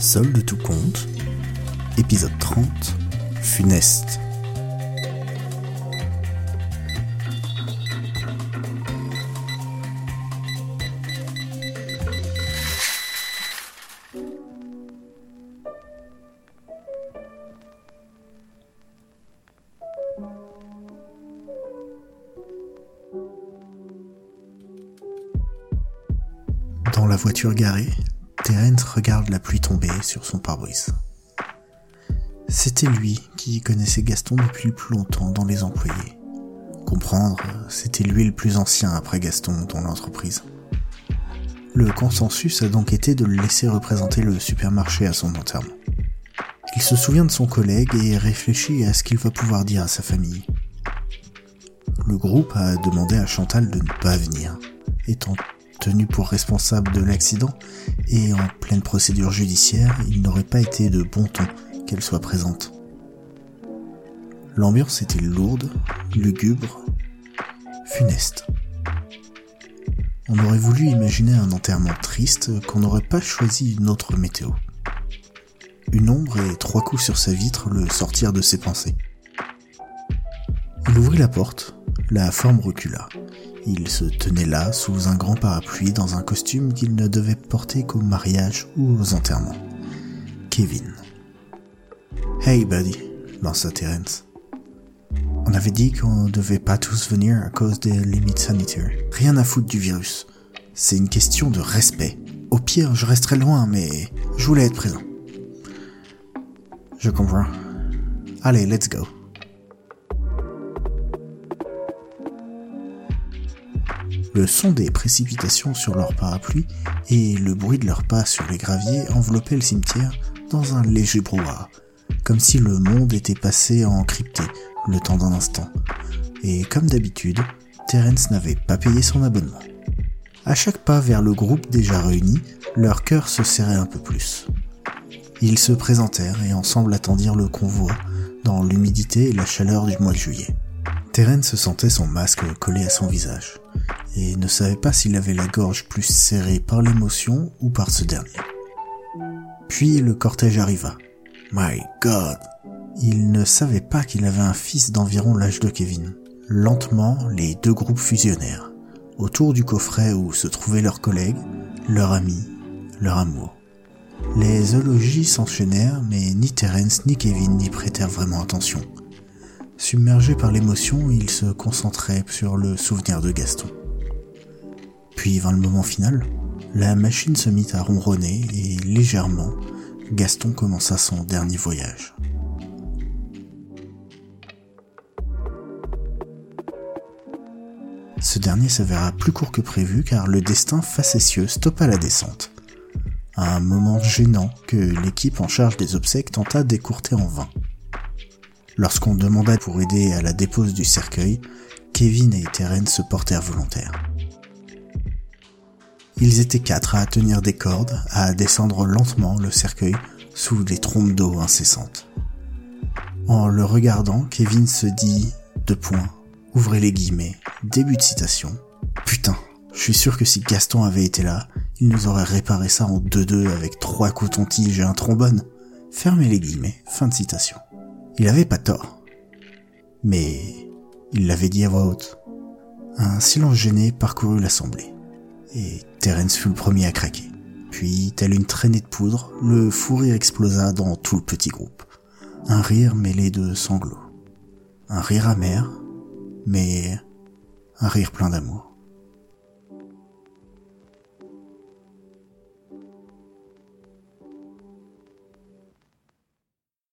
Seul de tout compte, épisode 30, funeste. Dans la voiture garée, Terence regarde la pluie tomber sur son pare-brise. C'était lui qui connaissait Gaston depuis plus longtemps dans les employés. Comprendre, c'était lui le plus ancien après Gaston dans l'entreprise. Le consensus a donc été de le laisser représenter le supermarché à son enterrement. Il se souvient de son collègue et réfléchit à ce qu'il va pouvoir dire à sa famille. Le groupe a demandé à Chantal de ne pas venir, étant tenu pour responsable de l'accident et en pleine procédure judiciaire, il n'aurait pas été de bon ton qu'elle soit présente. L'ambiance était lourde, lugubre, funeste. On aurait voulu imaginer un enterrement triste qu'on n'aurait pas choisi une autre météo. Une ombre et trois coups sur sa vitre le sortirent de ses pensées. Il ouvrit la porte, la forme recula. Il se tenait là, sous un grand parapluie, dans un costume qu'il ne devait porter qu'au mariage ou aux enterrements. Kevin. Hey buddy, lança Terence. On avait dit qu'on ne devait pas tous venir à cause des limites sanitaires. Rien à foutre du virus. C'est une question de respect. Au pire, je resterai loin, mais je voulais être présent. Je comprends. Allez, let's go. Le son des précipitations sur leur parapluie et le bruit de leurs pas sur les graviers enveloppaient le cimetière dans un léger brouhaha, comme si le monde était passé en crypté le temps d'un instant. Et comme d'habitude, Terence n'avait pas payé son abonnement. À chaque pas vers le groupe déjà réuni, leur cœur se serrait un peu plus. Ils se présentèrent et ensemble attendirent le convoi dans l'humidité et la chaleur du mois de juillet. Terence sentait son masque collé à son visage et ne savait pas s'il avait la gorge plus serrée par l'émotion ou par ce dernier. Puis le cortège arriva. My God Il ne savait pas qu'il avait un fils d'environ l'âge de Kevin. Lentement, les deux groupes fusionnèrent, autour du coffret où se trouvaient leurs collègues, leurs amis, leur amour. Les eulogies s'enchaînèrent, mais ni Terence ni Kevin n'y prêtèrent vraiment attention. Submergés par l'émotion, ils se concentraient sur le souvenir de Gaston. Vint le moment final. La machine se mit à ronronner et légèrement, Gaston commença son dernier voyage. Ce dernier s'avéra plus court que prévu car le destin facétieux stoppa la descente. Un moment gênant que l'équipe en charge des obsèques tenta d'écourter en vain. Lorsqu'on demanda pour aider à la dépose du cercueil, Kevin et Terence se portèrent volontaires. Ils étaient quatre à tenir des cordes, à descendre lentement le cercueil sous des trompes d'eau incessantes. En le regardant, Kevin se dit, deux points, ouvrez les guillemets, début de citation. Putain, je suis sûr que si Gaston avait été là, il nous aurait réparé ça en deux-deux avec trois cotons-tiges et un trombone. Fermez les guillemets, fin de citation. Il avait pas tort. Mais il l'avait dit à voix haute. Un silence gêné parcourut l'assemblée et Terence fut le premier à craquer. Puis, tel une traînée de poudre, le fou rire explosa dans tout le petit groupe. Un rire mêlé de sanglots. Un rire amer, mais un rire plein d'amour.